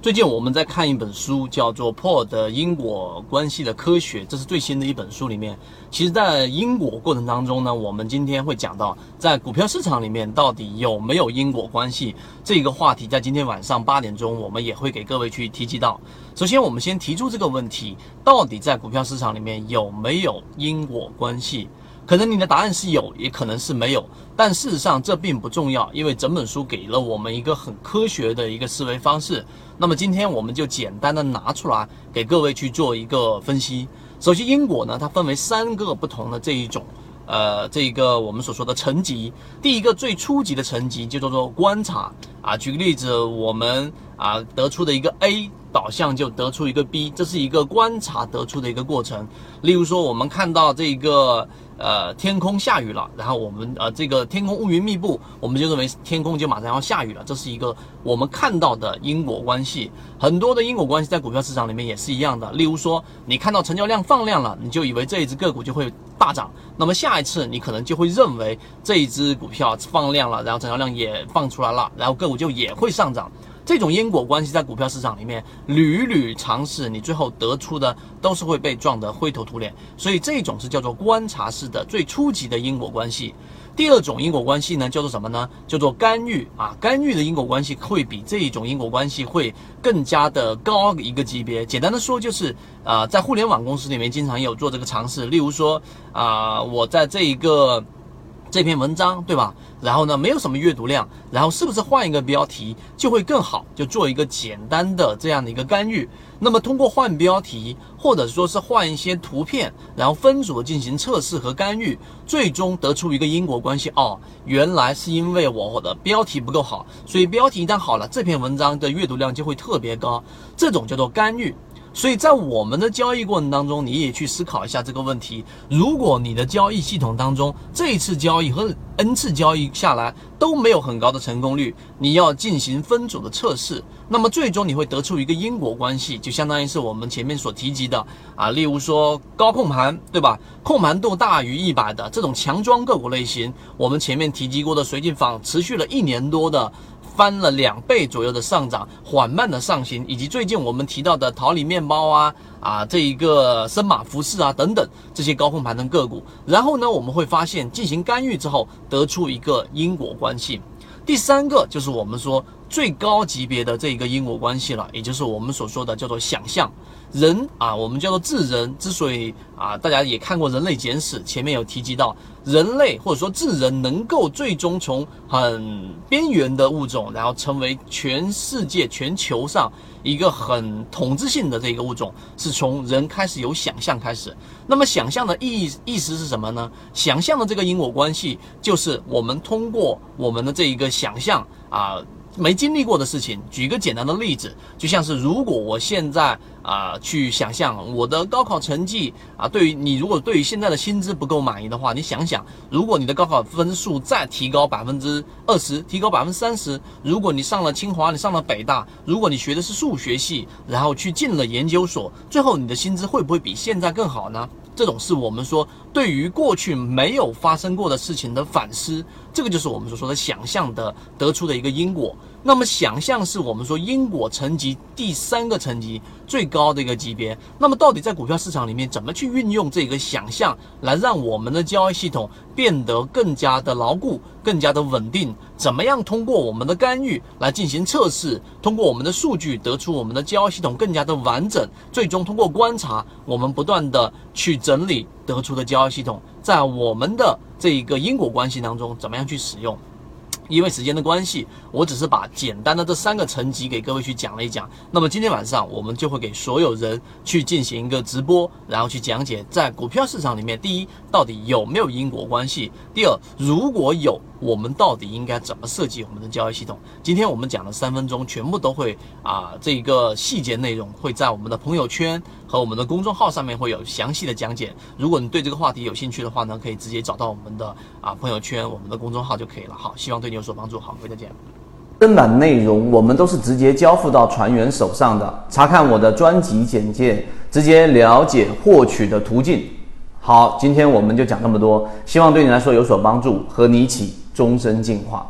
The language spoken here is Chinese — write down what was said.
最近我们在看一本书，叫做《破的因果关系的科学》，这是最新的一本书里面。其实，在因果过程当中呢，我们今天会讲到，在股票市场里面到底有没有因果关系这个话题，在今天晚上八点钟，我们也会给各位去提及到。首先，我们先提出这个问题：到底在股票市场里面有没有因果关系？可能你的答案是有，也可能是没有，但事实上这并不重要，因为整本书给了我们一个很科学的一个思维方式。那么今天我们就简单的拿出来给各位去做一个分析。首先，因果呢，它分为三个不同的这一种，呃，这个我们所说的层级。第一个最初级的层级就叫做观察啊。举个例子，我们啊得出的一个 A 导向就得出一个 B，这是一个观察得出的一个过程。例如说，我们看到这个。呃，天空下雨了，然后我们呃，这个天空乌云密布，我们就认为天空就马上要下雨了，这是一个我们看到的因果关系。很多的因果关系在股票市场里面也是一样的。例如说，你看到成交量放量了，你就以为这一只个股就会大涨，那么下一次你可能就会认为这一只股票放量了，然后成交量也放出来了，然后个股就也会上涨。这种因果关系在股票市场里面屡屡尝试，你最后得出的都是会被撞得灰头土脸。所以这种是叫做观察式的最初级的因果关系。第二种因果关系呢，叫做什么呢？叫做干预啊，干预的因果关系会比这一种因果关系会更加的高一个级别。简单的说，就是啊，在互联网公司里面经常有做这个尝试，例如说啊，我在这一个。这篇文章对吧？然后呢，没有什么阅读量，然后是不是换一个标题就会更好？就做一个简单的这样的一个干预。那么通过换标题，或者说是换一些图片，然后分组进行测试和干预，最终得出一个因果关系。哦，原来是因为我的标题不够好，所以标题一旦好了，这篇文章的阅读量就会特别高。这种叫做干预。所以在我们的交易过程当中，你也去思考一下这个问题。如果你的交易系统当中这一次交易和 n 次交易下来都没有很高的成功率，你要进行分组的测试，那么最终你会得出一个因果关系，就相当于是我们前面所提及的啊，例如说高控盘，对吧？控盘度大于一百的这种强庄个股类型，我们前面提及过的随机坊持续了一年多的。翻了两倍左右的上涨，缓慢的上行，以及最近我们提到的桃李面包啊啊这一个森马服饰啊等等这些高控盘的个股，然后呢我们会发现进行干预之后得出一个因果关系。第三个就是我们说最高级别的这一个因果关系了，也就是我们所说的叫做想象。人啊，我们叫做智人。之所以啊，大家也看过《人类简史》，前面有提及到，人类或者说智人能够最终从很边缘的物种，然后成为全世界、全球上一个很统治性的这一个物种，是从人开始有想象开始。那么，想象的意义意思是什么呢？想象的这个因果关系，就是我们通过我们的这一个想象啊。没经历过的事情，举个简单的例子，就像是如果我现在啊去想象我的高考成绩啊，对于你如果对于现在的薪资不够满意的话，你想想，如果你的高考分数再提高百分之二十，提高百分之三十，如果你上了清华，你上了北大，如果你学的是数学系，然后去进了研究所，最后你的薪资会不会比现在更好呢？这种是我们说对于过去没有发生过的事情的反思，这个就是我们所说的想象的得出的一个因果。那么想象是我们说因果层级第三个层级最高的一个级别。那么到底在股票市场里面怎么去运用这个想象，来让我们的交易系统变得更加的牢固、更加的稳定？怎么样通过我们的干预来进行测试？通过我们的数据得出我们的交易系统更加的完整？最终通过观察，我们不断的去整理得出的交易系统，在我们的这一个因果关系当中，怎么样去使用？因为时间的关系，我只是把简单的这三个层级给各位去讲了一讲。那么今天晚上我们就会给所有人去进行一个直播，然后去讲解在股票市场里面，第一到底有没有因果关系；第二，如果有。我们到底应该怎么设计我们的交易系统？今天我们讲了三分钟，全部都会啊，这个细节内容会在我们的朋友圈和我们的公众号上面会有详细的讲解。如果你对这个话题有兴趣的话呢，可以直接找到我们的啊朋友圈、我们的公众号就可以了。好，希望对你有所帮助。好，各位再见。正版内容我们都是直接交付到船员手上的，查看我的专辑简介，直接了解获取的途径。好，今天我们就讲这么多，希望对你来说有所帮助，和你一起。终身进化。